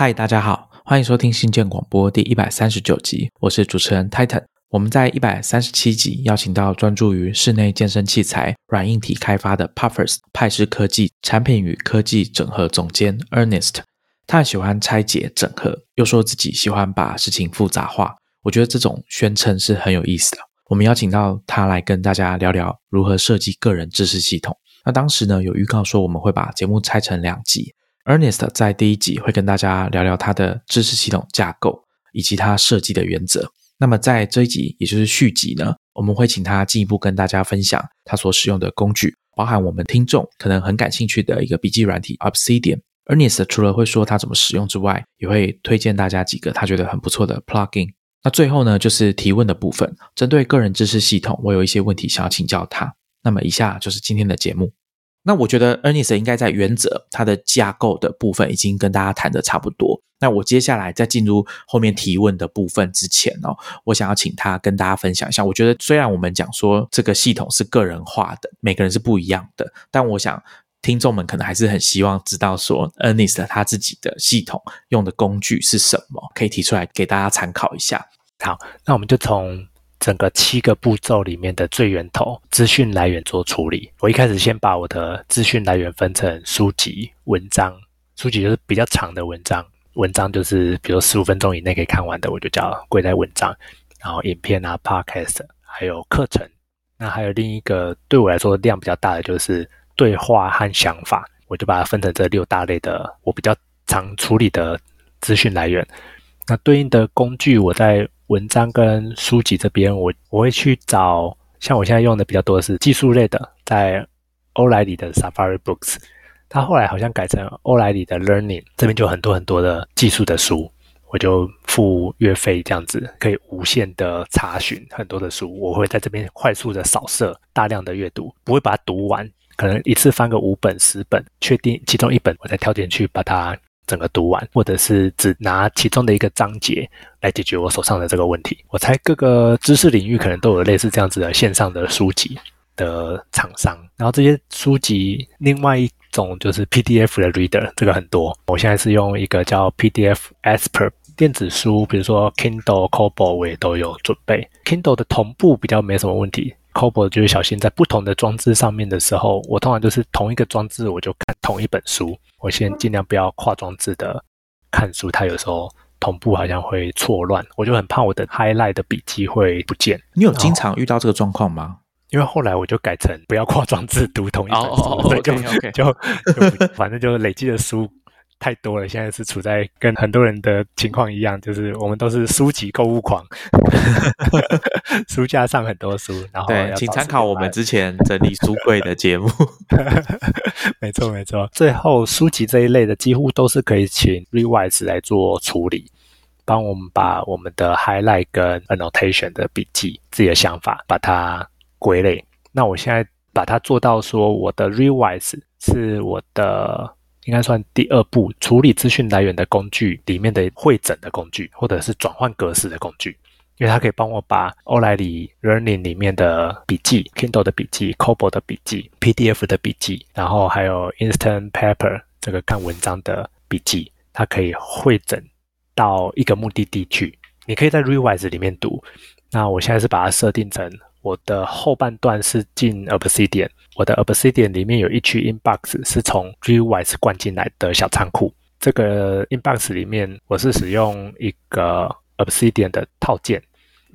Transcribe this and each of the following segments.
嗨，大家好，欢迎收听新建广播第一百三十九集，我是主持人 Titan。我们在一百三十七集邀请到专注于室内健身器材软硬体开发的 Puffers 派氏科技产品与科技整合总监 Ernest。他很喜欢拆解整合，又说自己喜欢把事情复杂化。我觉得这种宣称是很有意思的。我们邀请到他来跟大家聊聊如何设计个人知识系统。那当时呢有预告说我们会把节目拆成两集。Ernest 在第一集会跟大家聊聊他的知识系统架构以及他设计的原则。那么在这一集，也就是续集呢，我们会请他进一步跟大家分享他所使用的工具，包含我们听众可能很感兴趣的一个笔记软体 Obsidian。Ernest 除了会说他怎么使用之外，也会推荐大家几个他觉得很不错的 plugin。那最后呢，就是提问的部分，针对个人知识系统，我有一些问题想要请教他。那么以下就是今天的节目。那我觉得 Ernest 应该在原则它的架构的部分已经跟大家谈的差不多。那我接下来在进入后面提问的部分之前哦，我想要请他跟大家分享一下。我觉得虽然我们讲说这个系统是个人化的，每个人是不一样的，但我想听众们可能还是很希望知道说 Ernest 他自己的系统用的工具是什么，可以提出来给大家参考一下。好，那我们就从。整个七个步骤里面的最源头资讯来源做处理。我一开始先把我的资讯来源分成书籍、文章。书籍就是比较长的文章，文章就是比如十五分钟以内可以看完的，我就叫归在文章。然后影片啊、podcast，还有课程。那还有另一个对我来说量比较大的就是对话和想法，我就把它分成这六大类的我比较常处理的资讯来源。那对应的工具我在。文章跟书籍这边，我我会去找，像我现在用的比较多的是技术类的，在欧莱里的 Safari Books，它后来好像改成欧莱里的 Learning，这边就很多很多的技术的书，我就付月费这样子，可以无限的查询很多的书，我会在这边快速的扫射大量的阅读，不会把它读完，可能一次翻个五本十本，确定其中一本，我再挑点去把它。整个读完，或者是只拿其中的一个章节来解决我手上的这个问题。我猜各个知识领域可能都有类似这样子的线上的书籍的厂商。然后这些书籍，另外一种就是 PDF 的 Reader，这个很多。我现在是用一个叫 PDF Expert 电子书，比如说 Kindle、Kobo，我也都有准备。Kindle 的同步比较没什么问题。Kobo 就是小心在不同的装置上面的时候，我通常就是同一个装置我就看同一本书。我先尽量不要跨装置的看书，它有时候同步好像会错乱，我就很怕我的 highlight 的笔记会不见。你有经常遇到这个状况吗？因为后来我就改成不要跨装置读同一本书，就就反正就累积的书。太多了，现在是处在跟很多人的情况一样，就是我们都是书籍购物狂，书架上很多书，然后对，请参考我们之前整理书柜的节目。没错没错，最后书籍这一类的几乎都是可以请 Rewise 来做处理，帮我们把我们的 highlight 跟 annotation 的笔记、自己的想法把它归类。那我现在把它做到说，我的 revise 是我的。应该算第二步处理资讯来源的工具里面的会诊的工具，或者是转换格式的工具，因为它可以帮我把欧莱里 Learning 里面的笔记、Kindle 的笔记、Kobo 的笔记、PDF 的笔记，然后还有 Instant Paper 这个看文章的笔记，它可以会诊到一个目的地去。你可以在 Revise 里面读。那我现在是把它设定成。我的后半段是进 Obsidian，我的 Obsidian 里面有一区 Inbox 是从 Rewise 灌进来的小仓库。这个 Inbox 里面我是使用一个 Obsidian 的套件，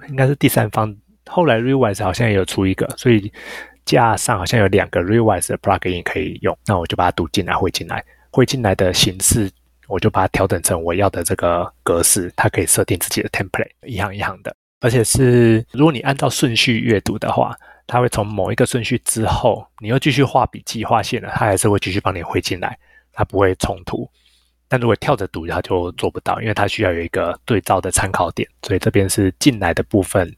应该是第三方。后来 Rewise 好像也有出一个，所以架上好像有两个 Rewise 的 plugin 可以用。那我就把它读进来，汇进来，汇进来的形式，我就把它调整成我要的这个格式。它可以设定自己的 template，一行一行的。而且是，如果你按照顺序阅读的话，它会从某一个顺序之后，你又继续画笔记、画线了，它还是会继续帮你汇进来，它不会冲突。但如果跳着读，它就做不到，因为它需要有一个对照的参考点。所以这边是进来的部分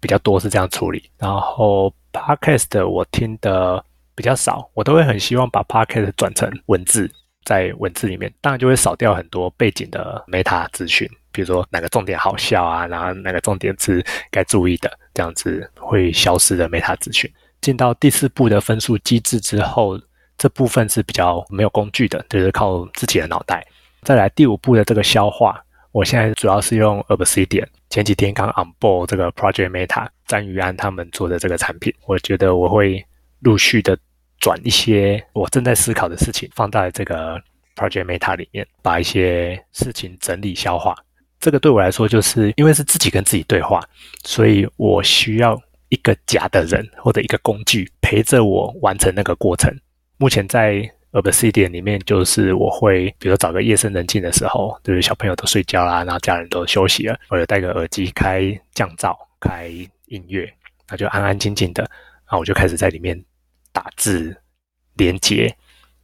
比较多，是这样处理。然后 podcast 我听的比较少，我都会很希望把 podcast 转成文字，在文字里面，当然就会少掉很多背景的 meta 资讯。比如说哪个重点好笑啊，然后哪个重点是该注意的，这样子会消失的 meta 资讯。进到第四步的分数机制之后，这部分是比较没有工具的，就是靠自己的脑袋。再来第五步的这个消化，我现在主要是用 Obsidian。前几天刚 on board 这个 Project Meta，詹宇安他们做的这个产品，我觉得我会陆续的转一些我正在思考的事情放在这个 Project Meta 里面，把一些事情整理消化。这个对我来说，就是因为是自己跟自己对话，所以我需要一个假的人或者一个工具陪着我完成那个过程。目前在 Obsidian 里面，就是我会，比如找个夜深人静的时候，就是小朋友都睡觉啦，然后家人都休息了，我就戴个耳机，开降噪，开音乐，那就安安静静的，然后我就开始在里面打字，连接。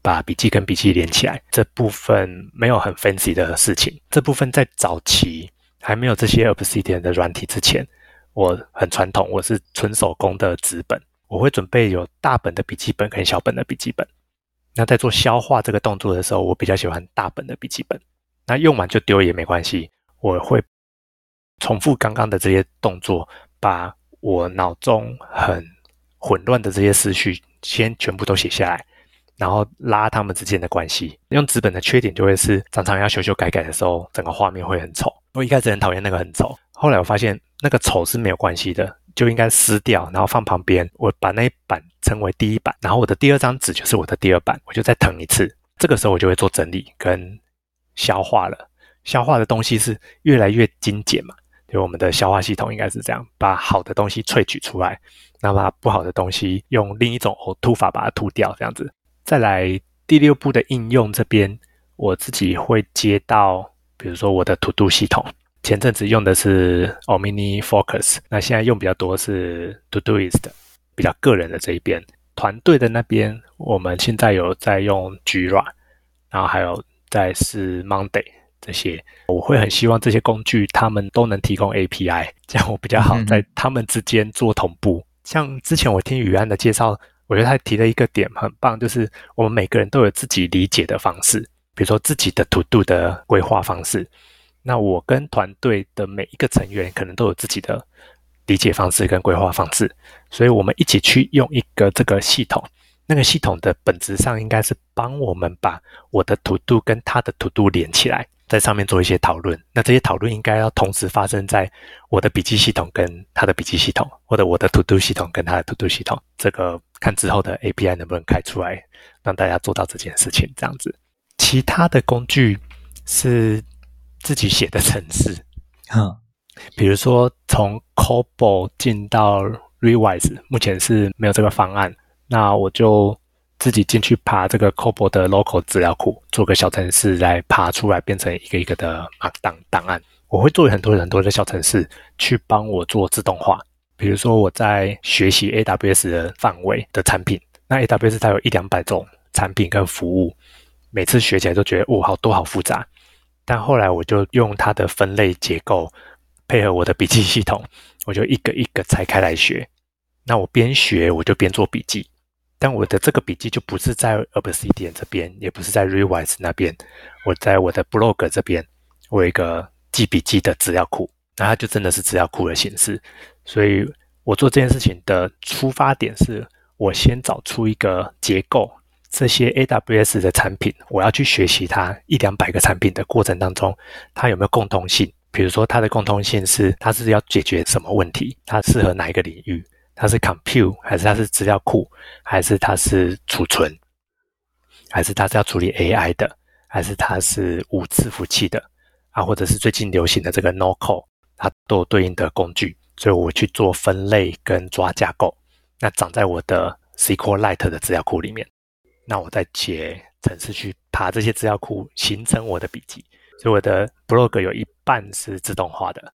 把笔记跟笔记连起来，这部分没有很 fancy 的事情。这部分在早期还没有这些 Obsidian 的软体之前，我很传统，我是纯手工的纸本。我会准备有大本的笔记本跟小本的笔记本。那在做消化这个动作的时候，我比较喜欢大本的笔记本。那用完就丢也没关系，我会重复刚刚的这些动作，把我脑中很混乱的这些思绪先全部都写下来。然后拉他们之间的关系。用纸本的缺点就会是常常要修修改改的时候，整个画面会很丑。我一开始很讨厌那个很丑，后来我发现那个丑是没有关系的，就应该撕掉，然后放旁边。我把那一版称为第一版，然后我的第二张纸就是我的第二版，我就再腾一次。这个时候我就会做整理跟消化了。消化的东西是越来越精简嘛？就我们的消化系统应该是这样，把好的东西萃取出来，那把不好的东西用另一种呕吐法把它吐掉，这样子。再来第六步的应用这边，我自己会接到，比如说我的 To Do 系统，前阵子用的是 Omni Focus，那现在用比较多是 To Doist，比较个人的这一边。团队的那边，我们现在有在用 Jira，然后还有在是 Monday 这些，我会很希望这些工具他们都能提供 API，这样我比较好在他们之间做同步。像之前我听宇安的介绍。我觉得他提了一个点很棒，就是我们每个人都有自己理解的方式，比如说自己的 To Do 的规划方式。那我跟团队的每一个成员可能都有自己的理解方式跟规划方式，所以我们一起去用一个这个系统。那个系统的本质上应该是帮我们把我的 To Do 跟他的 To Do 连起来。在上面做一些讨论，那这些讨论应该要同时发生在我的笔记系统跟他的笔记系统，或者我的 To Do 系统跟他的 To Do 系统。这个看之后的 API 能不能开出来，让大家做到这件事情。这样子，其他的工具是自己写的程式，嗯，比如说从 Cobol 进到 Revise，目前是没有这个方案，那我就。自己进去爬这个 Cobol 的 local 资料库，做个小程式来爬出来，变成一个一个的 Markdown 档案。我会做很多很多的小程式去帮我做自动化。比如说我在学习 AWS 的范围的产品，那 AWS 它有一两百种产品跟服务，每次学起来都觉得哦好多好复杂。但后来我就用它的分类结构，配合我的笔记系统，我就一个一个拆开来学。那我边学我就边做笔记。但我的这个笔记就不是在 Obsidian 这边，也不是在 Rewise 那边，我在我的 Blog 这边，我有一个记笔记的资料库，那它就真的是资料库的形式。所以我做这件事情的出发点是，我先找出一个结构，这些 AWS 的产品，我要去学习它一两百个产品的过程当中，它有没有共通性？比如说它的共通性是，它是要解决什么问题？它适合哪一个领域？它是 compute 还是它是资料库，还是它是储存，还是它是要处理 AI 的，还是它是无伺服器的啊？或者是最近流行的这个 No Code，它都有对应的工具，所以我去做分类跟抓架构，那长在我的 SQLite 的资料库里面，那我再写程式去爬这些资料库，形成我的笔记，所以我的 blog 有一半是自动化的。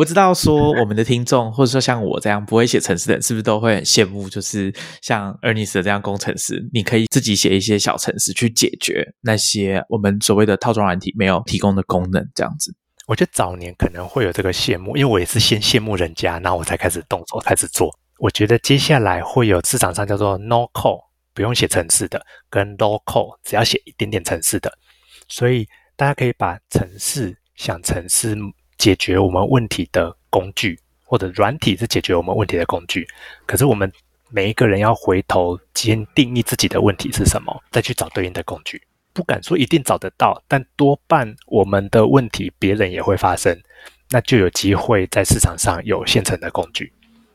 不知道说我们的听众，或者说像我这样不会写程式的人，是不是都会很羡慕？就是像 Ernest 这样工程师，你可以自己写一些小程式去解决那些我们所谓的套装软体没有提供的功能。这样子，我觉得早年可能会有这个羡慕，因为我也是先羡慕人家，然后我才开始动手开始做。我觉得接下来会有市场上叫做 No Code 不用写程式的，跟 Low Code 只要写一点点程式的，所以大家可以把程式想成是。解决我们问题的工具，或者软体是解决我们问题的工具。可是我们每一个人要回头先定义自己的问题是什么，再去找对应的工具。不敢说一定找得到，但多半我们的问题别人也会发生，那就有机会在市场上有现成的工具。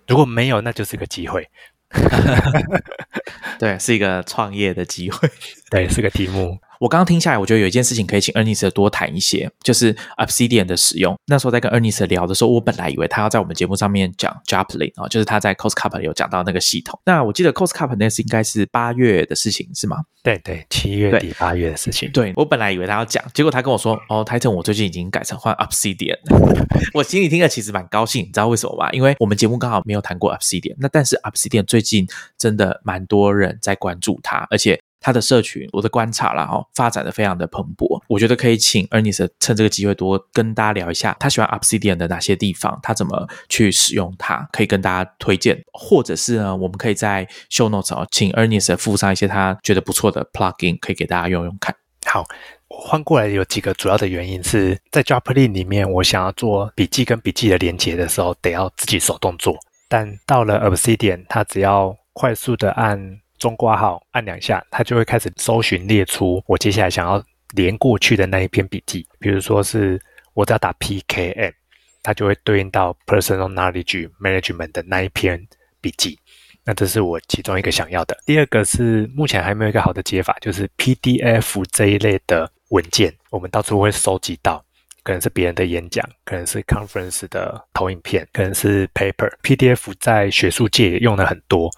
如果没有，那就是个机会。对，是一个创业的机会。对，是个题目。我刚刚听下来，我觉得有一件事情可以请 Ernest 多谈一些，就是 Obsidian 的使用。那时候在跟 Ernest 聊的时候，我本来以为他要在我们节目上面讲 Joplin 啊，就是他在 Costcup 有讲到那个系统。那我记得 Costcup 那是应该是八月的事情，是吗？对对，七月底八月的事情。对我本来以为他要讲，结果他跟我说：“哦，Titan，我最近已经改成换 Obsidian。”我心里听了其实蛮高兴，你知道为什么吗？因为我们节目刚好没有谈过 Obsidian，那但是 Obsidian 最近真的蛮多人在关注它，而且。他的社群，我的观察啦哈，发展的非常的蓬勃。我觉得可以请 Ernest 趁这个机会多跟大家聊一下，他喜欢 Obsidian 的哪些地方，他怎么去使用它，可以跟大家推荐，或者是呢，我们可以在 Show Notes 哦，请 Ernest 附上一些他觉得不错的 Plugin，可以给大家用用看。好，我换过来有几个主要的原因是在 Joplin 里面，我想要做笔记跟笔记的连接的时候，得要自己手动做，但到了 Obsidian，它只要快速的按。中挂号按两下，它就会开始搜寻列出我接下来想要连过去的那一篇笔记。比如说是我只要打 PKM，它就会对应到 Personal Knowledge Management 的那一篇笔记。那这是我其中一个想要的。第二个是目前还没有一个好的解法，就是 PDF 这一类的文件，我们到处会收集到。可能是别人的演讲，可能是 conference 的投影片，可能是 paper。PDF 在学术界也用的很多，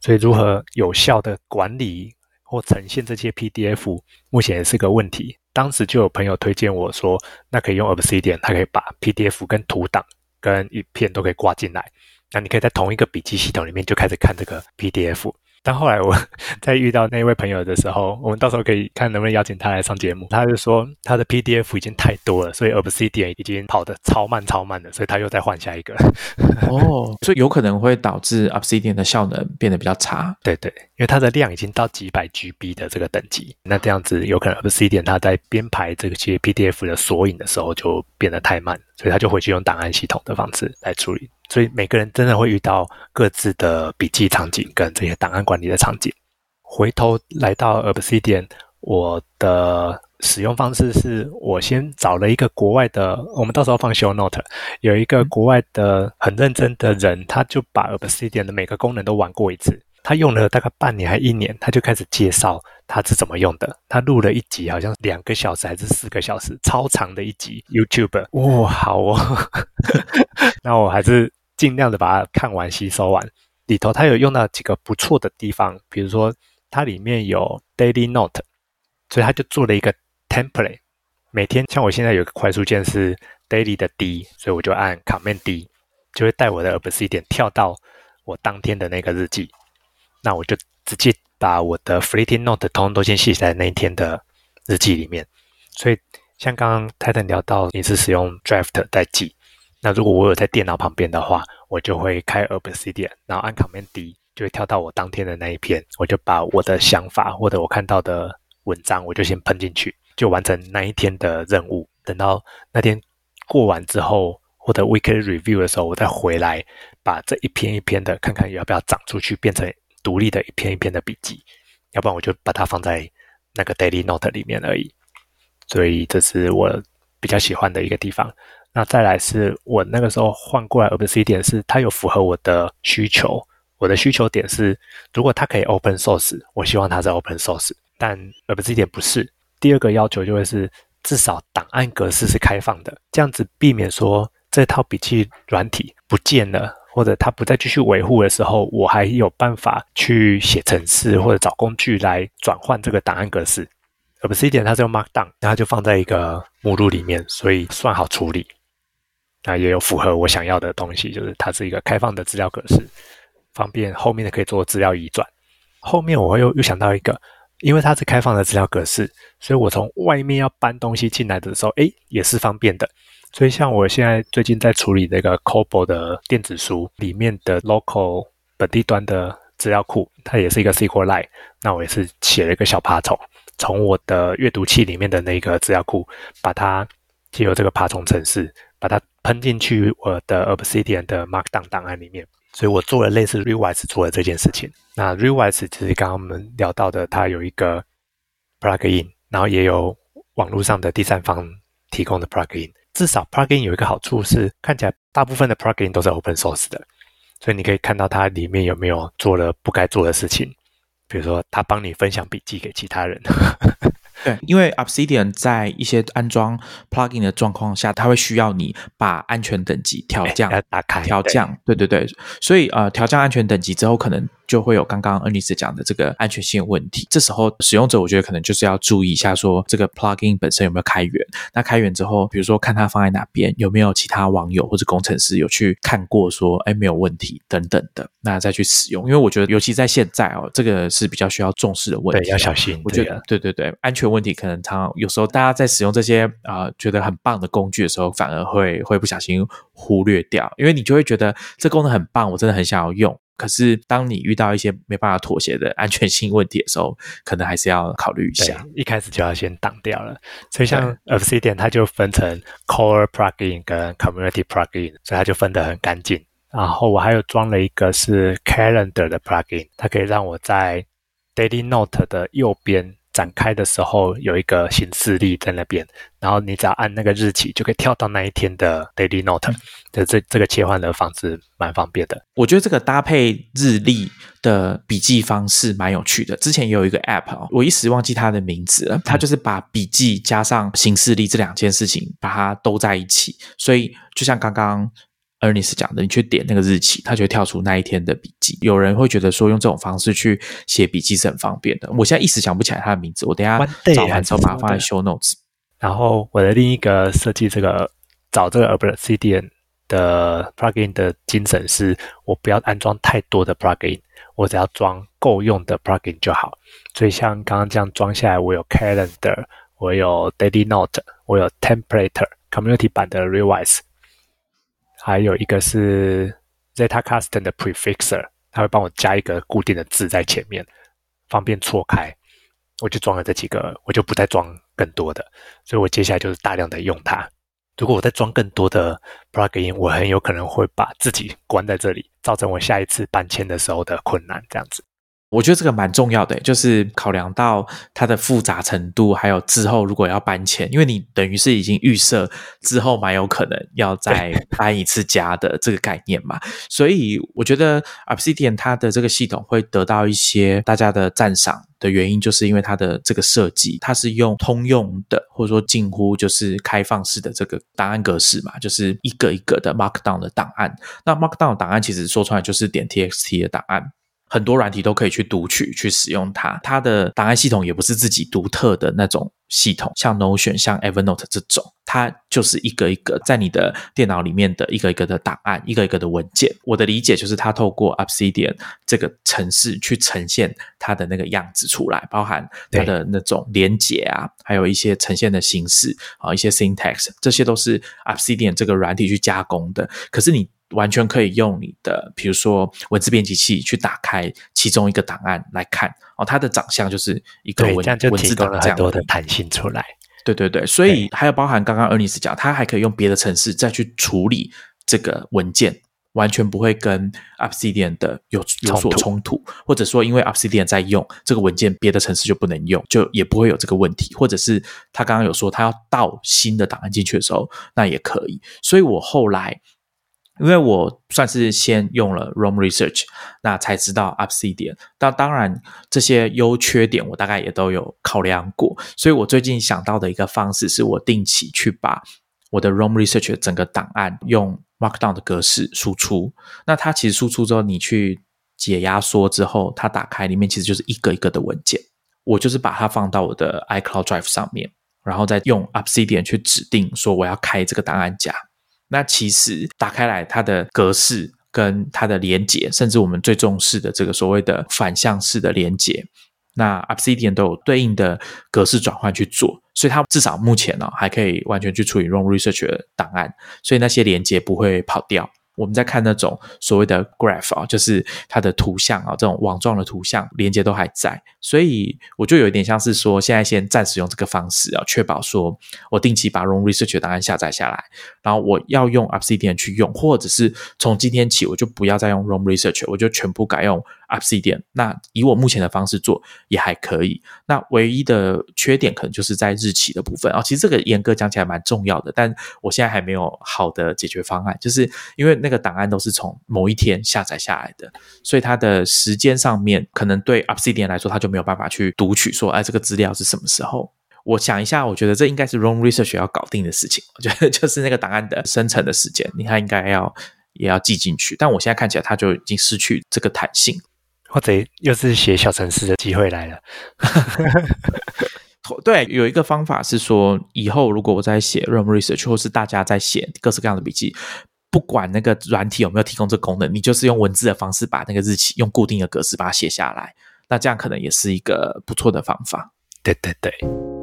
所以如何有效的管理或呈现这些 PDF，目前也是个问题。当时就有朋友推荐我说，那可以用 Obsidian，它可以把 PDF 跟图档跟影片都可以挂进来，那你可以在同一个笔记系统里面就开始看这个 PDF。但后来我 在遇到那位朋友的时候，我们到时候可以看能不能邀请他来上节目。他就说他的 PDF 已经太多了，所以 Obsidian 已经跑得超慢超慢的，所以他又再换下一个。哦，所以有可能会导致 Obsidian 的效能变得比较差。对对，因为它的量已经到几百 GB 的这个等级，那这样子有可能 Obsidian 它在编排这些 PDF 的索引的时候就变得太慢，所以他就回去用档案系统的方式来处理。所以每个人真的会遇到各自的笔记场景跟这些档案管理的场景。回头来到 Obsidian，我的使用方式是我先找了一个国外的，我们到时候放 Show Note，有一个国外的很认真的人，他就把 Obsidian 的每个功能都玩过一次。他用了大概半年还一年，他就开始介绍他是怎么用的。他录了一集，好像两个小时还是四个小时，超长的一集 YouTube。哇，好哦，那我还是。尽量的把它看完、吸收完。里头他有用到几个不错的地方，比如说它里面有 Daily Note，所以他就做了一个 Template。每天像我现在有个快速键是 Daily 的 D，所以我就按 Command D，就会带我的 Obsidian 跳到我当天的那个日记。那我就直接把我的 Fleeting Note 通通都先写在那一天的日记里面。所以像刚刚 Titan 聊到，你是使用 Draft 在记。那如果我有在电脑旁边的话，我就会开 Obsidian，然后按 Command D，就会跳到我当天的那一篇，我就把我的想法或者我看到的文章，我就先喷进去，就完成那一天的任务。等到那天过完之后，或者 Weekly Review 的时候，我再回来把这一篇一篇的看看要不要长出去，变成独立的一篇一篇的笔记，要不然我就把它放在那个 Daily Note 里面而已。所以这是我比较喜欢的一个地方。那再来是我那个时候换过来 Obsidian，是它有符合我的需求。我的需求点是，如果它可以 Open Source，我希望它是 Open Source。但 Obsidian 不是。第二个要求就会是，至少档案格式是开放的，这样子避免说这套笔记软体不见了，或者它不再继续维护的时候，我还有办法去写程式或者找工具来转换这个档案格式。Obsidian 它是用 Markdown，然后就放在一个目录里面，所以算好处理。那也有符合我想要的东西，就是它是一个开放的资料格式，方便后面的可以做资料移转。后面我会又又想到一个，因为它是开放的资料格式，所以我从外面要搬东西进来的时候，哎，也是方便的。所以像我现在最近在处理那个 Kobo 的电子书里面的 local 本地端的资料库，它也是一个 SQLite。那我也是写了一个小爬虫，从我的阅读器里面的那个资料库，把它借由这个爬虫程式。把它喷进去我的 Obsidian 的 Markdown 档案里面，所以我做了类似 Revise 做的这件事情。那 Revise 其实刚刚我们聊到的，它有一个 Plugin，然后也有网络上的第三方提供的 plugin。至少 plugin 有一个好处是，看起来大部分的 plugin 都是 open source 的，所以你可以看到它里面有没有做了不该做的事情，比如说它帮你分享笔记给其他人。对，因为 Obsidian 在一些安装 plugin 的状况下，它会需要你把安全等级调降，打开调降。对对对，所以呃，调降安全等级之后，可能。就会有刚刚恩尼斯讲的这个安全性问题。这时候使用者，我觉得可能就是要注意一下，说这个 plugin 本身有没有开源。那开源之后，比如说看它放在哪边，有没有其他网友或者工程师有去看过，说哎没有问题等等的，那再去使用。因为我觉得，尤其在现在哦，这个是比较需要重视的问题，要小心。我觉得，对对对，安全问题可能常有时候大家在使用这些啊觉得很棒的工具的时候，反而会会不小心忽略掉，因为你就会觉得这功能很棒，我真的很想要用。可是，当你遇到一些没办法妥协的安全性问题的时候，可能还是要考虑一下。一开始就要先挡掉了。所以，像 Obsidian 它就分成 Core Plugin 跟 Community Plugin，所以它就分得很干净。然后，我还有装了一个是 Calendar 的 Plugin，它可以让我在 Daily Note 的右边。展开的时候有一个显示力在那边，然后你只要按那个日期，就可以跳到那一天的 daily note 的这这个切换的方式蛮方便的。我觉得这个搭配日历的笔记方式蛮有趣的。之前也有一个 app 我一时忘记它的名字了，它就是把笔记加上行事历这两件事情把它都在一起，所以就像刚刚。而你是讲的，你去点那个日期，它就会跳出那一天的笔记。有人会觉得说用这种方式去写笔记是很方便的。我现在一时想不起来它的名字，我等下找完之后把它放在 show notes。然后我的另一个设计这个找这个 Obsidian 的 plugin 的精神是，我不要安装太多的 plugin，我只要装够用的 plugin 就好。所以像刚刚这样装下来，我有 Calendar，我有 Daily Note，我有 Template Community 版的 Revise。还有一个是 ZetaCustom 的 Prefixer，它会帮我加一个固定的字在前面，方便错开。我就装了这几个，我就不再装更多的，所以我接下来就是大量的用它。如果我再装更多的 Plugin，我很有可能会把自己关在这里，造成我下一次搬迁的时候的困难，这样子。我觉得这个蛮重要的，就是考量到它的复杂程度，还有之后如果要搬迁，因为你等于是已经预设之后蛮有可能要再 搬一次家的这个概念嘛，所以我觉得 Obsidian 它的这个系统会得到一些大家的赞赏的原因，就是因为它的这个设计，它是用通用的或者说近乎就是开放式的这个档案格式嘛，就是一个一个的 Markdown 的档案。那 Markdown 档案其实说出来就是点 TXT 的档案。很多软体都可以去读取、去使用它。它的档案系统也不是自己独特的那种系统，像 Notion、像 Evernote 这种，它就是一个一个在你的电脑里面的一个一个的档案、一个一个的文件。我的理解就是，它透过 Obsidian 这个程式去呈现它的那个样子出来，包含它的那种连接啊，还有一些呈现的形式啊，一些 syntax，这些都是 Obsidian 这个软体去加工的。可是你。完全可以用你的，比如说文字编辑器去打开其中一个档案来看哦，它的长相就是一个文文字档这样多的弹性出来。对对对，所以还有包含刚刚 Ernest 讲，它还可以用别的程式再去处理这个文件，完全不会跟 Obsidian 的有有所冲突，或者说因为 Obsidian 在用这个文件，别的程式就不能用，就也不会有这个问题。或者是他刚刚有说他要倒新的档案进去的时候，那也可以。所以我后来。因为我算是先用了 Roam Research，那才知道 Obsidian。但当然，这些优缺点我大概也都有考量过。所以我最近想到的一个方式，是我定期去把我的 Roam Research 的整个档案用 Markdown 的格式输出。那它其实输出之后，你去解压缩之后，它打开里面其实就是一个一个的文件。我就是把它放到我的 iCloud Drive 上面，然后再用 Obsidian 去指定说我要开这个档案夹。那其实打开来，它的格式跟它的连接，甚至我们最重视的这个所谓的反向式的连接，那 Obsidian 都有对应的格式转换去做，所以它至少目前呢还可以完全去处理 r o m Research 的档案，所以那些连接不会跑掉。我们在看那种所谓的 graph 啊，就是它的图像啊，这种网状的图像连接都还在，所以我就有一点像是说，现在先暂时用这个方式啊，确保说我定期把 rom Research 的档案下载下来，然后我要用 Obsidian 去用，或者是从今天起我就不要再用 rom Research，我就全部改用 Obsidian。那以我目前的方式做也还可以。那唯一的缺点可能就是在日期的部分啊。其实这个严格讲起来蛮重要的，但我现在还没有好的解决方案，就是因为那个档案都是从某一天下载下来的，所以它的时间上面可能对 Obsidian 来说，它就没有办法去读取说，哎，这个资料是什么时候。我想一下，我觉得这应该是 Room Research 要搞定的事情。我觉得就是那个档案的生成的时间，你看应该要也要记进去。但我现在看起来，它就已经失去这个弹性，或者又是写小程式的机会来了。对，有一个方法是说，以后如果我在写 Room Research，或是大家在写各式各样的笔记，不管那个软体有没有提供这功能，你就是用文字的方式把那个日期用固定的格式把它写下来。那这样可能也是一个不错的方法。对对对。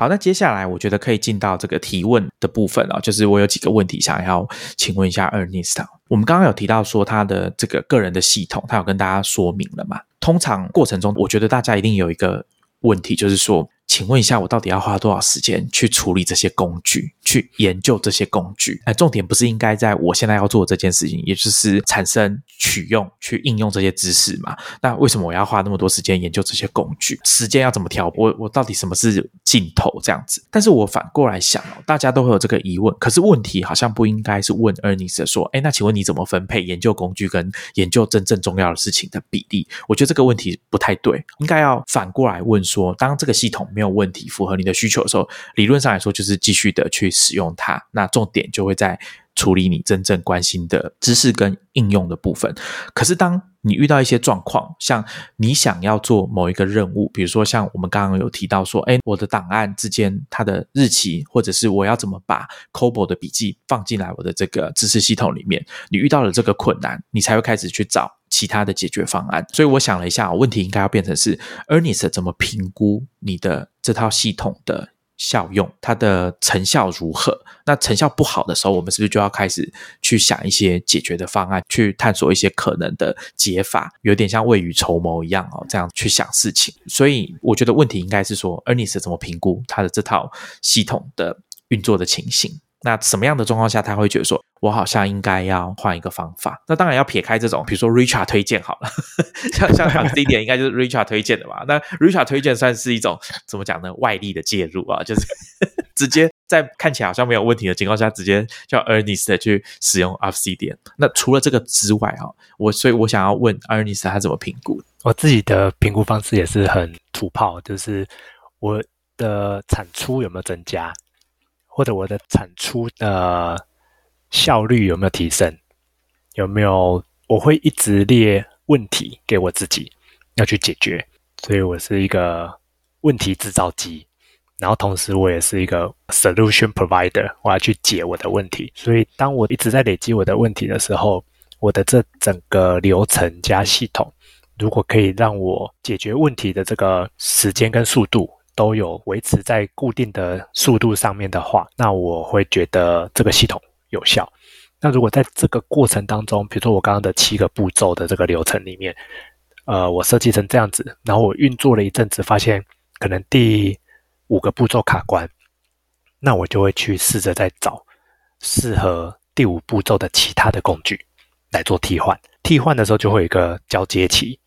好，那接下来我觉得可以进到这个提问的部分啊，就是我有几个问题想要请问一下 Ernest。我们刚刚有提到说他的这个个人的系统，他有跟大家说明了嘛？通常过程中，我觉得大家一定有一个问题，就是说。请问一下，我到底要花多少时间去处理这些工具，去研究这些工具？哎，重点不是应该在我现在要做这件事情，也就是产生、取用、去应用这些知识嘛？那为什么我要花那么多时间研究这些工具？时间要怎么调？我我到底什么是尽头？这样子？但是我反过来想哦，大家都会有这个疑问，可是问题好像不应该是问 Ernest 说，哎，那请问你怎么分配研究工具跟研究真正重要的事情的比例？我觉得这个问题不太对，应该要反过来问说，当这个系统。没没有问题，符合你的需求的时候，理论上来说就是继续的去使用它。那重点就会在处理你真正关心的知识跟应用的部分。可是当你遇到一些状况，像你想要做某一个任务，比如说像我们刚刚有提到说，哎，我的档案之间它的日期，或者是我要怎么把 c o b o 的笔记放进来我的这个知识系统里面，你遇到了这个困难，你才会开始去找。其他的解决方案，所以我想了一下，问题应该要变成是 Ernest 怎么评估你的这套系统的效用，它的成效如何？那成效不好的时候，我们是不是就要开始去想一些解决的方案，去探索一些可能的解法，有点像未雨绸缪一样哦，这样去想事情。所以我觉得问题应该是说，Ernest 怎么评估他的这套系统的运作的情形？那什么样的状况下他会觉得说，我好像应该要换一个方法？那当然要撇开这种，比如说 Richard 推荐好了，像像讲这一点，应该就是 Richard 推荐的吧。那 Richard 推荐算是一种怎么讲呢？外力的介入啊，就是 直接在看起来好像没有问题的情况下，直接叫 Ernest 去使用 Obsidian。那除了这个之外啊，我所以我想要问 Ernest 他怎么评估？我自己的评估方式也是很土炮，就是我的产出有没有增加？或者我的产出的效率有没有提升？有没有？我会一直列问题给我自己要去解决，所以我是一个问题制造机。然后同时我也是一个 solution provider，我要去解我的问题。所以当我一直在累积我的问题的时候，我的这整个流程加系统，如果可以让我解决问题的这个时间跟速度。都有维持在固定的速度上面的话，那我会觉得这个系统有效。那如果在这个过程当中，比如说我刚刚的七个步骤的这个流程里面，呃，我设计成这样子，然后我运作了一阵子，发现可能第五个步骤卡关，那我就会去试着再找适合第五步骤的其他的工具来做替换。替换的时候就会有一个交接期，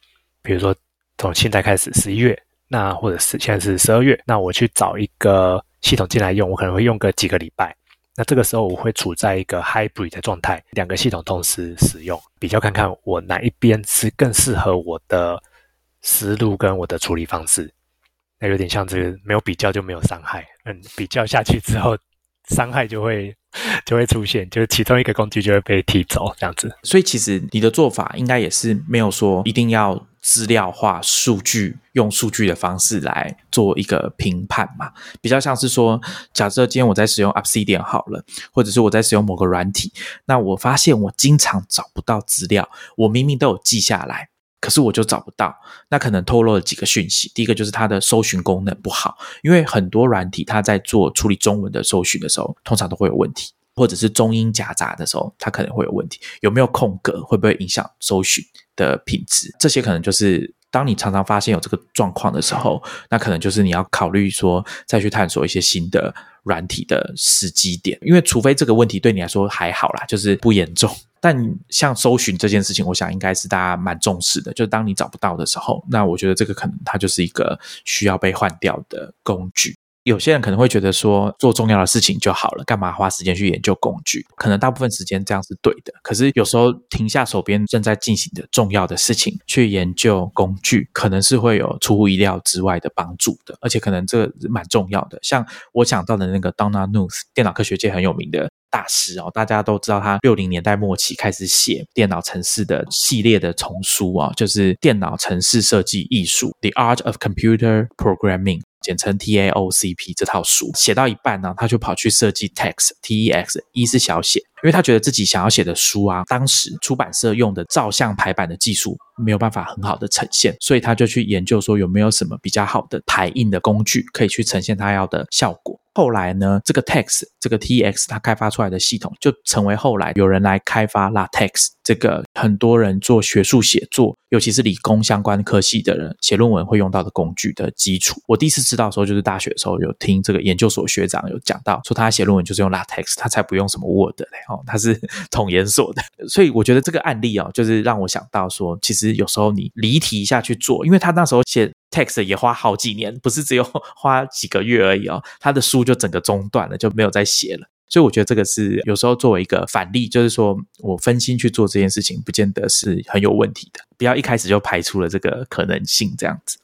比如说从现在开始十一月。那或者是现在是十二月，那我去找一个系统进来用，我可能会用个几个礼拜。那这个时候我会处在一个 hybrid 的状态，两个系统同时使用，比较看看我哪一边是更适合我的思路跟我的处理方式。那有点像这个，没有比较就没有伤害。嗯，比较下去之后，伤害就会 就会出现，就是其中一个工具就会被踢走这样子。所以其实你的做法应该也是没有说一定要。资料化数据，用数据的方式来做一个评判嘛，比较像是说，假设今天我在使用 Obsidian 好了，或者是我在使用某个软体，那我发现我经常找不到资料，我明明都有记下来，可是我就找不到，那可能透露了几个讯息。第一个就是它的搜寻功能不好，因为很多软体它在做处理中文的搜寻的时候，通常都会有问题。或者是中英夹杂的时候，它可能会有问题。有没有空格，会不会影响搜寻的品质？这些可能就是当你常常发现有这个状况的时候，那可能就是你要考虑说再去探索一些新的软体的时机点，因为除非这个问题对你来说还好啦，就是不严重。但像搜寻这件事情，我想应该是大家蛮重视的。就是当你找不到的时候，那我觉得这个可能它就是一个需要被换掉的工具。有些人可能会觉得说做重要的事情就好了，干嘛花时间去研究工具？可能大部分时间这样是对的。可是有时候停下手边正在进行的重要的事情，去研究工具，可能是会有出乎意料之外的帮助的，而且可能这个蛮重要的。像我想到的那个 Donna Nuth，电脑科学界很有名的大师哦，大家都知道他六零年代末期开始写电脑城市的系列的丛书啊，就是《电脑城市设计艺术》（The Art of Computer Programming）。简称 TAOCP 这套书写到一半呢，他就跑去设计 Text，T-E-X，一是小写，因为他觉得自己想要写的书啊，当时出版社用的照相排版的技术没有办法很好的呈现，所以他就去研究说有没有什么比较好的排印的工具可以去呈现他要的效果。后来呢，这个 Text 这个 T-X 它开发出来的系统就成为后来有人来开发 LaTeX 这个很多人做学术写作，尤其是理工相关科系的人写论文会用到的工具的基础。我第一次知道的时候，就是大学的时候有听这个研究所学长有讲到，说他写论文就是用 LaTeX，他才不用什么 Word 嘞哦，他是统研所的。所以我觉得这个案例哦，就是让我想到说，其实有时候你离题一下去做，因为他那时候写。Text 也花好几年，不是只有花几个月而已哦。他的书就整个中断了，就没有再写了。所以我觉得这个是有时候作为一个反例，就是说我分心去做这件事情，不见得是很有问题的。不要一开始就排除了这个可能性，这样子。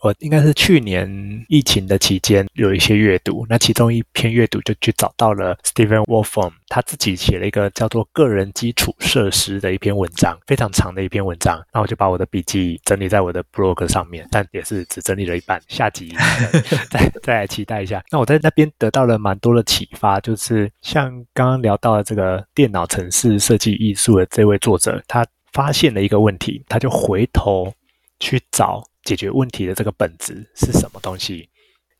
我应该是去年疫情的期间有一些阅读，那其中一篇阅读就去找到了 Stephen Wolfram，他自己写了一个叫做《个人基础设施》的一篇文章，非常长的一篇文章。那我就把我的笔记整理在我的 blog 上面，但也是只整理了一半，下集再再来期待一下。那我在那边得到了蛮多的启发，就是像刚刚聊到的这个电脑城市设计艺术的这位作者，他发现了一个问题，他就回头去找。解决问题的这个本质是什么东西？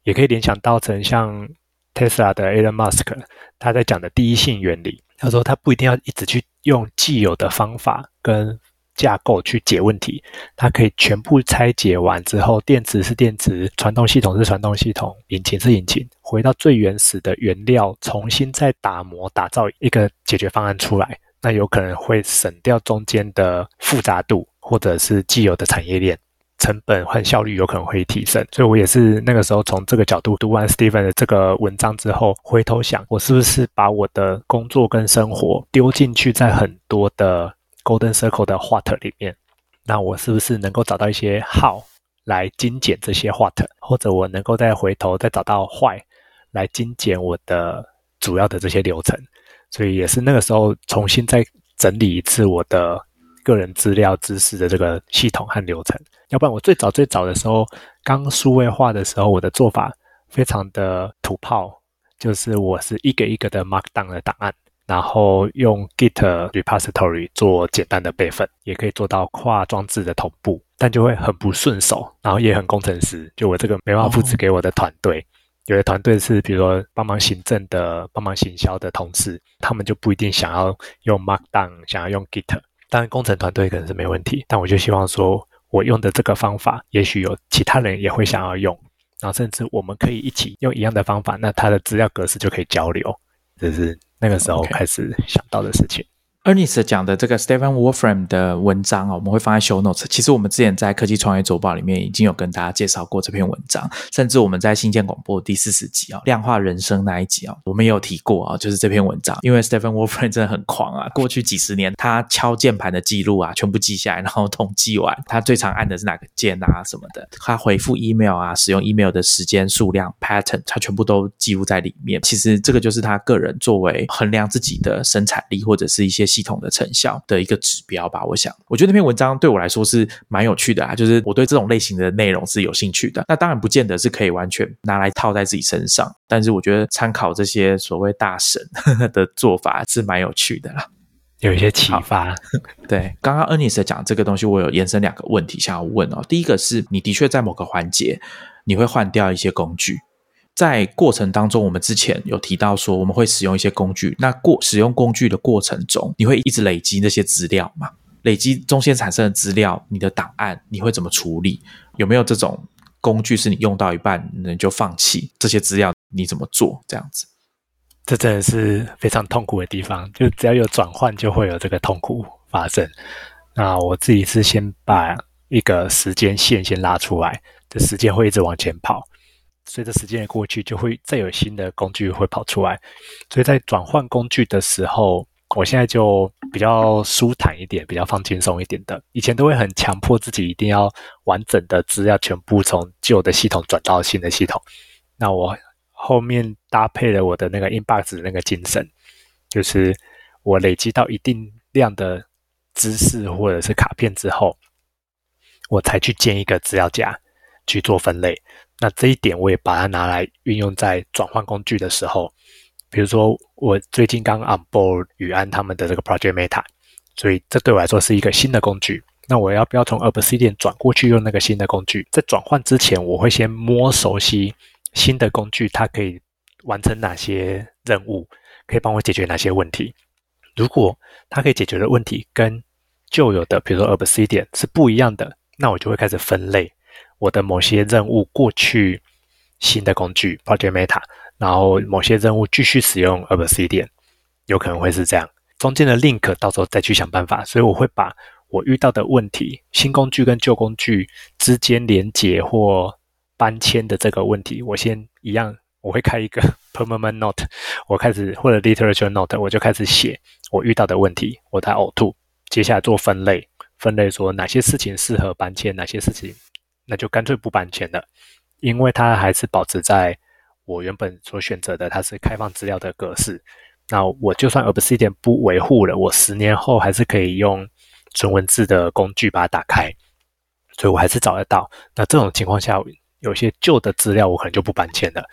也可以联想到成像 Tesla 的 Elon Musk 他在讲的第一性原理。他说他不一定要一直去用既有的方法跟架构去解问题，他可以全部拆解完之后，电池是电池，传动系统是传动系统，引擎是引擎，回到最原始的原料，重新再打磨打造一个解决方案出来。那有可能会省掉中间的复杂度，或者是既有的产业链。成本和效率有可能会提升，所以我也是那个时候从这个角度读完 Stephen 的这个文章之后，回头想，我是不是把我的工作跟生活丢进去在很多的 Golden Circle 的 What 里面？那我是不是能够找到一些 How 来精简这些 What，或者我能够再回头再找到 Why 来精简我的主要的这些流程？所以也是那个时候重新再整理一次我的个人资料知识的这个系统和流程。要不然我最早最早的时候，刚数位化的时候，我的做法非常的土炮，就是我是一个一个的 Markdown 的档案，然后用 Git repository 做简单的备份，也可以做到跨装置的同步，但就会很不顺手，然后也很工程师，就我这个没办法复制给我的团队。有的团队是比如说帮忙行政的、帮忙行销的同事，他们就不一定想要用 Markdown，想要用 Git。当然工程团队可能是没问题，但我就希望说。我用的这个方法，也许有其他人也会想要用，然后甚至我们可以一起用一样的方法，那它的资料格式就可以交流，这是那个时候开始想到的事情。Ernest 讲的这个 Stephen Wolfram 的文章啊，我们会放在 Show Notes。其实我们之前在科技创业周报里面已经有跟大家介绍过这篇文章，甚至我们在新建广播第四十集啊，量化人生那一集啊，我们也有提过啊，就是这篇文章。因为 Stephen Wolfram 真的很狂啊，过去几十年他敲键盘的记录啊，全部记下来，然后统计完他最常按的是哪个键啊什么的，他回复 email 啊，使用 email 的时间数量 pattern，他全部都记录在里面。其实这个就是他个人作为衡量自己的生产力或者是一些。系统的成效的一个指标吧，我想，我觉得那篇文章对我来说是蛮有趣的啊，就是我对这种类型的内容是有兴趣的。那当然不见得是可以完全拿来套在自己身上，但是我觉得参考这些所谓大神的做法是蛮有趣的啦，有一些启发。对，刚刚 Ernest 讲这个东西，我有延伸两个问题想要问哦。第一个是你的确在某个环节你会换掉一些工具。在过程当中，我们之前有提到说，我们会使用一些工具。那过使用工具的过程中，你会一直累积那些资料嘛？累累积中间产生的资料，你的档案你会怎么处理？有没有这种工具是你用到一半你就放弃这些资料？你怎么做？这样子，这真的是非常痛苦的地方。就只要有转换，就会有这个痛苦发生。那我自己是先把一个时间线先拉出来，这时间会一直往前跑。随着时间的过去，就会再有新的工具会跑出来。所以在转换工具的时候，我现在就比较舒坦一点，比较放轻松一点的。以前都会很强迫自己一定要完整的资料全部从旧的系统转到新的系统。那我后面搭配了我的那个 inbox 那个精神，就是我累积到一定量的知识或者是卡片之后，我才去建一个资料夹去做分类。那这一点我也把它拿来运用在转换工具的时候，比如说我最近刚 on board 宇安他们的这个 Project Meta，所以这对我来说是一个新的工具。那我要不要从 Obsidian 转过去用那个新的工具？在转换之前，我会先摸熟悉新的工具，它可以完成哪些任务，可以帮我解决哪些问题。如果它可以解决的问题跟旧有的，比如说 Obsidian 是不一样的，那我就会开始分类。我的某些任务过去新的工具 Project Meta，然后某些任务继续使用 Obsidian，有可能会是这样。中间的 link 到时候再去想办法。所以我会把我遇到的问题，新工具跟旧工具之间连接或搬迁的这个问题，我先一样，我会开一个 permanent note，我开始或者 literature note，我就开始写我遇到的问题，我在呕吐，接下来做分类，分类说哪些事情适合搬迁，哪些事情。那就干脆不搬迁了，因为它还是保持在我原本所选择的，它是开放资料的格式。那我就算 Obsidian 不维护了，我十年后还是可以用纯文字的工具把它打开，所以我还是找得到。那这种情况下，有些旧的资料我可能就不搬迁了，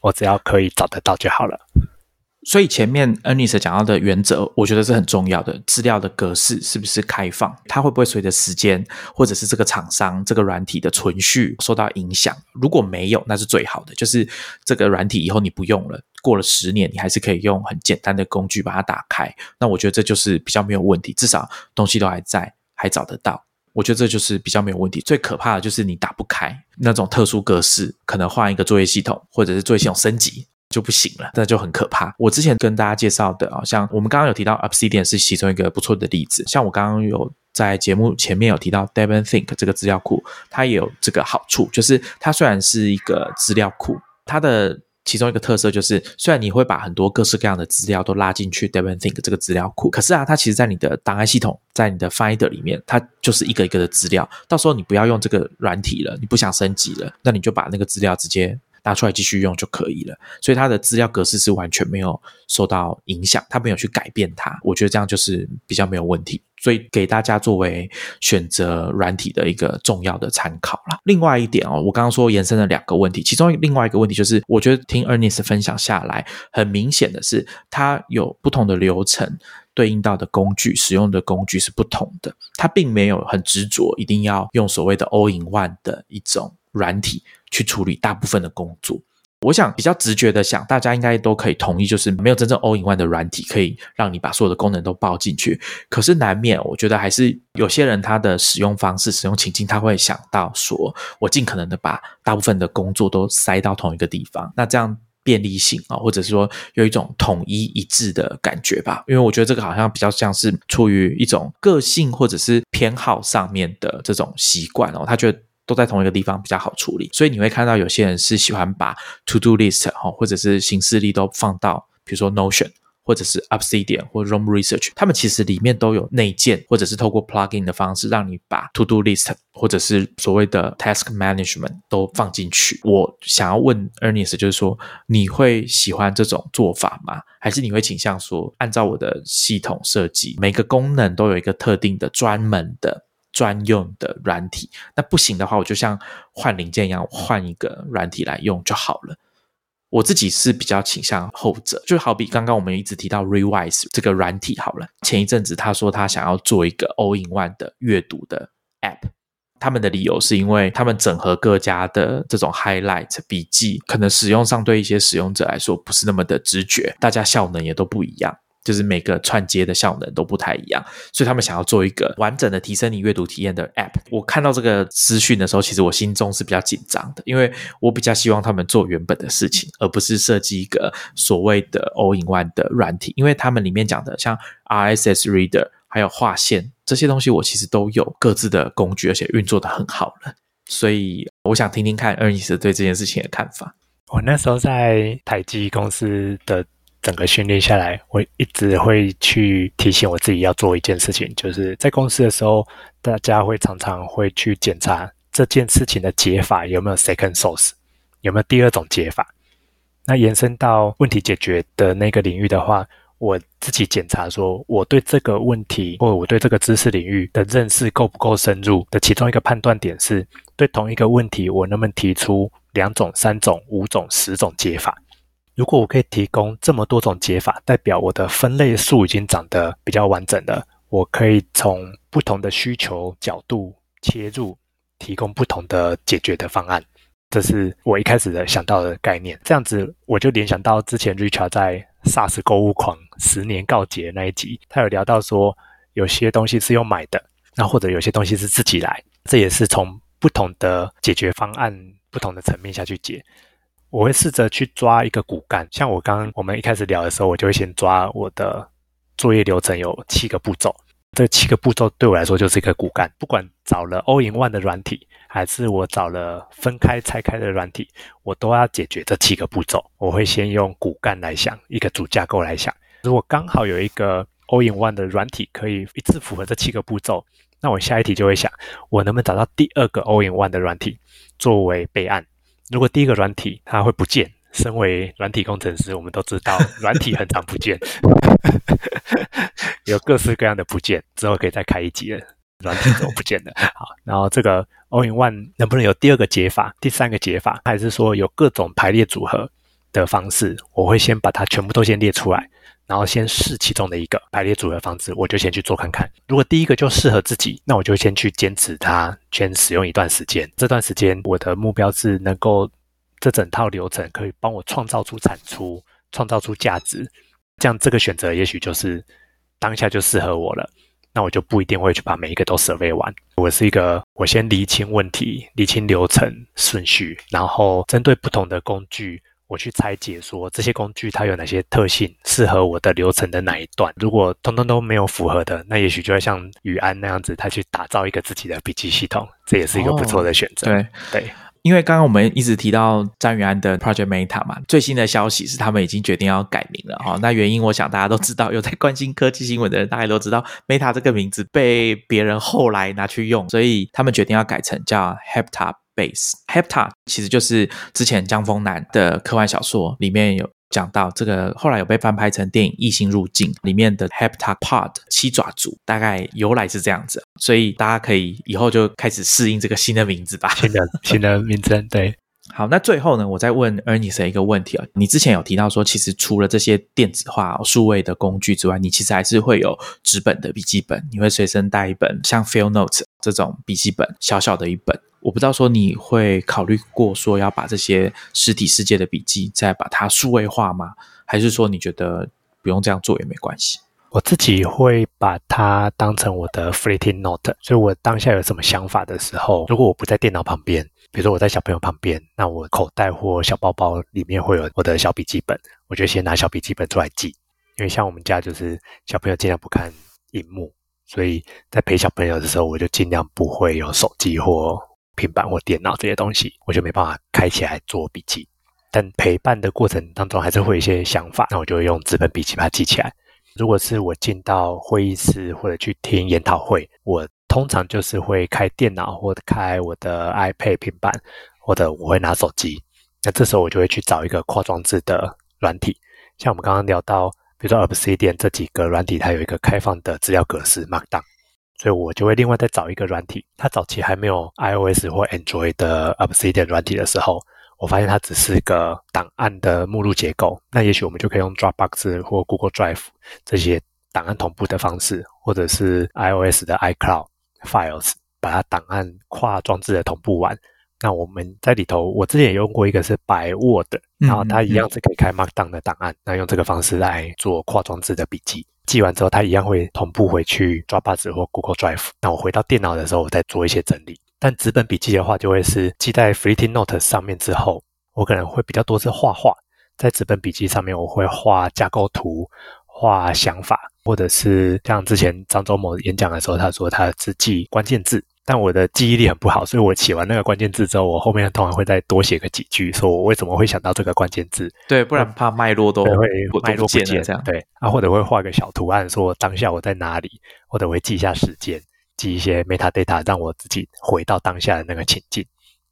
我只要可以找得到就好了。所以前面 Ernest 讲到的原则，我觉得是很重要的。资料的格式是不是开放？它会不会随着时间，或者是这个厂商这个软体的存续受到影响？如果没有，那是最好的。就是这个软体以后你不用了，过了十年，你还是可以用很简单的工具把它打开。那我觉得这就是比较没有问题，至少东西都还在，还找得到。我觉得这就是比较没有问题。最可怕的就是你打不开那种特殊格式，可能换一个作业系统，或者是作业系统升级。就不行了，那就很可怕。我之前跟大家介绍的啊，像我们刚刚有提到 Obsidian 是其中一个不错的例子。像我刚刚有在节目前面有提到 Devon Think 这个资料库，它也有这个好处，就是它虽然是一个资料库，它的其中一个特色就是，虽然你会把很多各式各样的资料都拉进去 Devon Think 这个资料库，可是啊，它其实在你的档案系统，在你的 Finder 里面，它就是一个一个的资料。到时候你不要用这个软体了，你不想升级了，那你就把那个资料直接。拿出来继续用就可以了，所以它的资料格式是完全没有受到影响，它没有去改变它，我觉得这样就是比较没有问题，所以给大家作为选择软体的一个重要的参考啦。另外一点哦，我刚刚说延伸了两个问题，其中另外一个问题就是，我觉得听 Ernest 分享下来，很明显的是，它有不同的流程，对应到的工具使用的工具是不同的，它并没有很执着一定要用所谓的 All in One 的一种软体。去处理大部分的工作，我想比较直觉的想，大家应该都可以同意，就是没有真正 all in one 的软体可以让你把所有的功能都包进去。可是难免，我觉得还是有些人他的使用方式、使用情境，他会想到说，我尽可能的把大部分的工作都塞到同一个地方，那这样便利性啊，或者是说有一种统一一致的感觉吧。因为我觉得这个好像比较像是出于一种个性或者是偏好上面的这种习惯哦，他觉得。都在同一个地方比较好处理，所以你会看到有些人是喜欢把 To Do List 哈，或者是行事历都放到，比如说 Notion 或者是 Obsidian 或 Room Research，他们其实里面都有内建，或者是透过 Plugin 的方式，让你把 To Do List 或者是所谓的 Task Management 都放进去。我想要问 Ernest，就是说你会喜欢这种做法吗？还是你会倾向说，按照我的系统设计，每个功能都有一个特定的专门的？专用的软体，那不行的话，我就像换零件一样，换一个软体来用就好了。我自己是比较倾向后者，就好比刚刚我们一直提到 Rewise 这个软体好了。前一阵子他说他想要做一个 All in One 的阅读的 App，他们的理由是因为他们整合各家的这种 Highlight 笔记，可能使用上对一些使用者来说不是那么的直觉，大家效能也都不一样。就是每个串接的效能都不太一样，所以他们想要做一个完整的提升你阅读体验的 App。我看到这个资讯的时候，其实我心中是比较紧张的，因为我比较希望他们做原本的事情，而不是设计一个所谓的 All in One 的软体，因为他们里面讲的像 RSS Reader 还有划线这些东西，我其实都有各自的工具，而且运作的很好了。所以我想听听看 Ernest 对这件事情的看法。我那时候在台积公司的整个训练下来，我一直会去提醒我自己要做一件事情，就是在公司的时候，大家会常常会去检查这件事情的解法有没有 second source，有没有第二种解法。那延伸到问题解决的那个领域的话，我自己检查说我对这个问题或我对这个知识领域的认识够不够深入的其中一个判断点是，对同一个问题我能不能提出。两种、三种、五种、十种解法。如果我可以提供这么多种解法，代表我的分类数已经长得比较完整了。我可以从不同的需求角度切入，提供不同的解决的方案。这是我一开始的想到的概念。这样子，我就联想到之前 Richard 在 SaaS 购物狂十年告捷那一集，他有聊到说，有些东西是用买的，那或者有些东西是自己来。这也是从不同的解决方案。不同的层面下去解，我会试着去抓一个骨干。像我刚刚我们一开始聊的时候，我就会先抓我的作业流程有七个步骤，这七个步骤对我来说就是一个骨干。不管找了 All in One 的软体，还是我找了分开拆开的软体，我都要解决这七个步骤。我会先用骨干来想，一个主架构来想。如果刚好有一个 All in One 的软体可以一次符合这七个步骤。那我下一题就会想，我能不能找到第二个 All in One 的软体作为备案？如果第一个软体它会不见，身为软体工程师，我们都知道软体很常不见，有各式各样的不见，之后可以再开一集了。软体怎么不见的？好，然后这个 All in One 能不能有第二个解法、第三个解法，还是说有各种排列组合的方式？我会先把它全部都先列出来。然后先试其中的一个排列组合方式，我就先去做看看。如果第一个就适合自己，那我就先去坚持它，先使用一段时间。这段时间我的目标是能够这整套流程可以帮我创造出产出，创造出价值。这样这个选择也许就是当下就适合我了。那我就不一定会去把每一个都 survey 完。我是一个，我先厘清问题，厘清流程顺序，然后针对不同的工具。我去拆解说这些工具它有哪些特性，适合我的流程的哪一段。如果通通都没有符合的，那也许就会像宇安那样子，他去打造一个自己的笔记系统，这也是一个不错的选择。对对，因为刚刚我们一直提到张宇安的 Project Meta 嘛，最新的消息是他们已经决定要改名了哈。那原因我想大家都知道，有在关心科技新闻的人大概都知道，Meta 这个名字被别人后来拿去用，所以他们决定要改成叫 Hepta。Base Hepta 其实就是之前江峰南的科幻小说里面有讲到，这个后来有被翻拍成电影《异星入境》里面的 Heptapod 七爪族，大概由来是这样子，所以大家可以以后就开始适应这个新的名字吧。新的新的名称，对。好，那最后呢，我再问 Ernest 一个问题啊，你之前有提到说，其实除了这些电子化、数位的工具之外，你其实还是会有纸本的笔记本，你会随身带一本像 Feel Notes 这种笔记本，小小的一本。我不知道说你会考虑过说要把这些实体世界的笔记再把它数位化吗？还是说你觉得不用这样做也没关系？我自己会把它当成我的 Fleeting Note，所以我当下有什么想法的时候，如果我不在电脑旁边，比如说我在小朋友旁边，那我口袋或小包包里面会有我的小笔记本，我就先拿小笔记本出来记。因为像我们家就是小朋友尽量不看荧幕，所以在陪小朋友的时候，我就尽量不会有手机或。平板或电脑这些东西，我就没办法开起来做笔记。但陪伴的过程当中，还是会有一些想法，那我就会用纸本笔记把它记起来。如果是我进到会议室或者去听研讨会，我通常就是会开电脑或者开我的 iPad 平板，或者我会拿手机。那这时候我就会去找一个跨装置的软体，像我们刚刚聊到，比如说 Obsidian 这几个软体，它有一个开放的资料格式 Markdown。所以我就会另外再找一个软体。它早期还没有 iOS 或 Android 的 Obsidian 软体的时候，我发现它只是个档案的目录结构。那也许我们就可以用 Dropbox 或 Google Drive 这些档案同步的方式，或者是 iOS 的 iCloud Files，把它档案跨装置的同步完，那我们在里头，我之前也用过一个是白 Word，然后它一样是可以开 Markdown 的档案，那用这个方式来做跨装置的笔记。记完之后，它一样会同步回去 Dropbox 或 Google Drive。那我回到电脑的时候，我再做一些整理。但纸本笔记的话，就会是记在 f r e e t i n g Note 上面之后，我可能会比较多是画画。在纸本笔记上面，我会画架构图、画想法，或者是像之前张周某演讲的时候，他说他只记关键字。但我的记忆力很不好，所以我写完那个关键字之后，我后面通常会再多写个几句，说我为什么会想到这个关键字。对，不然怕脉络都会脉络不见这样。对啊，或者会画个小图案，说当下我在哪里，或者会记一下时间，记一些 metadata，让我自己回到当下的那个情境。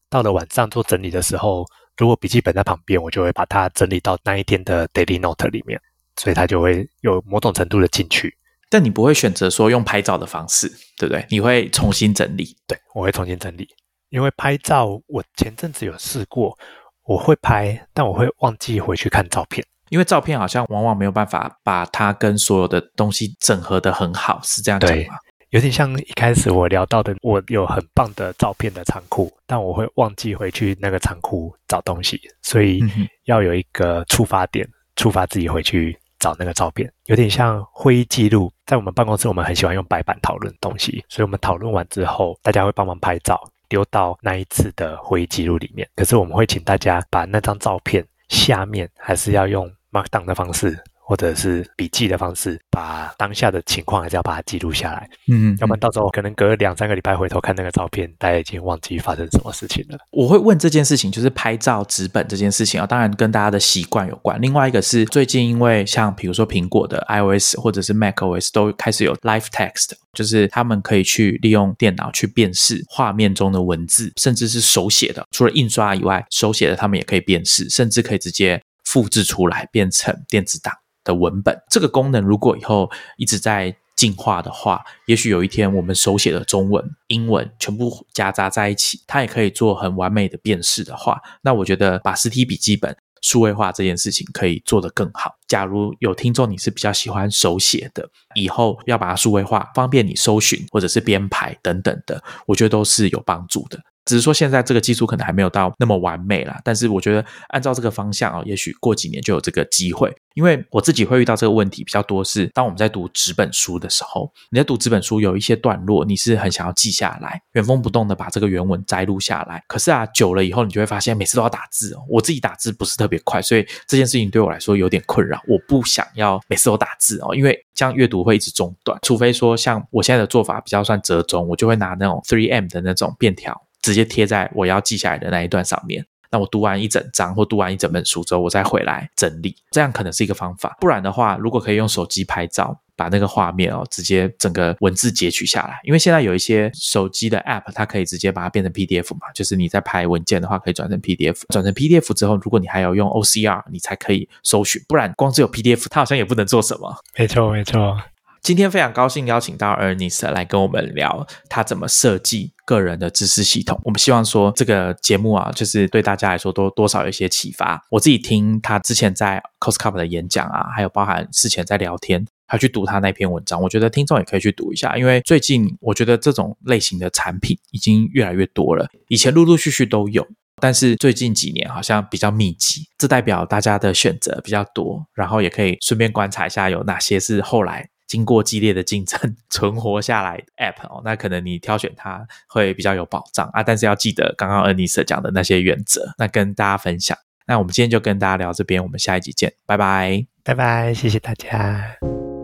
到了晚上做整理的时候，如果笔记本在旁边，我就会把它整理到那一天的 daily note 里面，所以它就会有某种程度的进去。但你不会选择说用拍照的方式，对不对？你会重新整理。对，我会重新整理，因为拍照我前阵子有试过，我会拍，但我会忘记回去看照片，因为照片好像往往没有办法把它跟所有的东西整合的很好，是这样讲吗？有点像一开始我聊到的，我有很棒的照片的仓库，但我会忘记回去那个仓库找东西，所以要有一个触发点，触发自己回去。找那个照片，有点像会议记录。在我们办公室，我们很喜欢用白板讨论东西，所以我们讨论完之后，大家会帮忙拍照，丢到那一次的会议记录里面。可是我们会请大家把那张照片下面还是要用 Markdown 的方式。或者是笔记的方式，把当下的情况还是要把它记录下来。嗯，要不然到时候可能隔两三个礼拜回头看那个照片，大家已经忘记发生什么事情了。我会问这件事情，就是拍照纸本这件事情啊，当然跟大家的习惯有关。另外一个是最近因为像比如说苹果的 iOS 或者是 macOS 都开始有 Live Text，就是他们可以去利用电脑去辨识画面中的文字，甚至是手写的，除了印刷以外，手写的他们也可以辨识，甚至可以直接复制出来变成电子档。的文本这个功能，如果以后一直在进化的话，也许有一天我们手写的中文、英文全部夹杂在一起，它也可以做很完美的辨识的话，那我觉得把实体笔记本数位化这件事情可以做得更好。假如有听众你是比较喜欢手写的，以后要把它数位化，方便你搜寻或者是编排等等的，我觉得都是有帮助的。只是说现在这个技术可能还没有到那么完美啦，但是我觉得按照这个方向啊，也许过几年就有这个机会。因为我自己会遇到这个问题比较多，是当我们在读纸本书的时候，你在读纸本书有一些段落，你是很想要记下来，原封不动的把这个原文摘录下来。可是啊，久了以后，你就会发现每次都要打字哦。我自己打字不是特别快，所以这件事情对我来说有点困扰。我不想要每次都打字哦，因为这样阅读会一直中断。除非说像我现在的做法比较算折中，我就会拿那种 three M 的那种便条。直接贴在我要记下来的那一段上面。那我读完一整章或读完一整本书之后，我再回来整理，这样可能是一个方法。不然的话，如果可以用手机拍照，把那个画面哦，直接整个文字截取下来。因为现在有一些手机的 App，它可以直接把它变成 PDF 嘛，就是你在拍文件的话，可以转成 PDF。转成 PDF 之后，如果你还要用 OCR，你才可以搜寻。不然光只有 PDF，它好像也不能做什么。没错，没错。今天非常高兴邀请到 Ernest 来跟我们聊他怎么设计个人的知识系统。我们希望说这个节目啊，就是对大家来说多多少有一些启发。我自己听他之前在 Costco 的演讲啊，还有包含事前在聊天，还去读他那篇文章，我觉得听众也可以去读一下。因为最近我觉得这种类型的产品已经越来越多了，以前陆陆续续都有，但是最近几年好像比较密集，这代表大家的选择比较多，然后也可以顺便观察一下有哪些是后来。经过激烈的竞争 存活下来 App 哦，那可能你挑选它会比较有保障啊。但是要记得刚刚 Ernest 讲的那些原则，那跟大家分享。那我们今天就跟大家聊这边，我们下一集见，拜拜，拜拜，谢谢大家。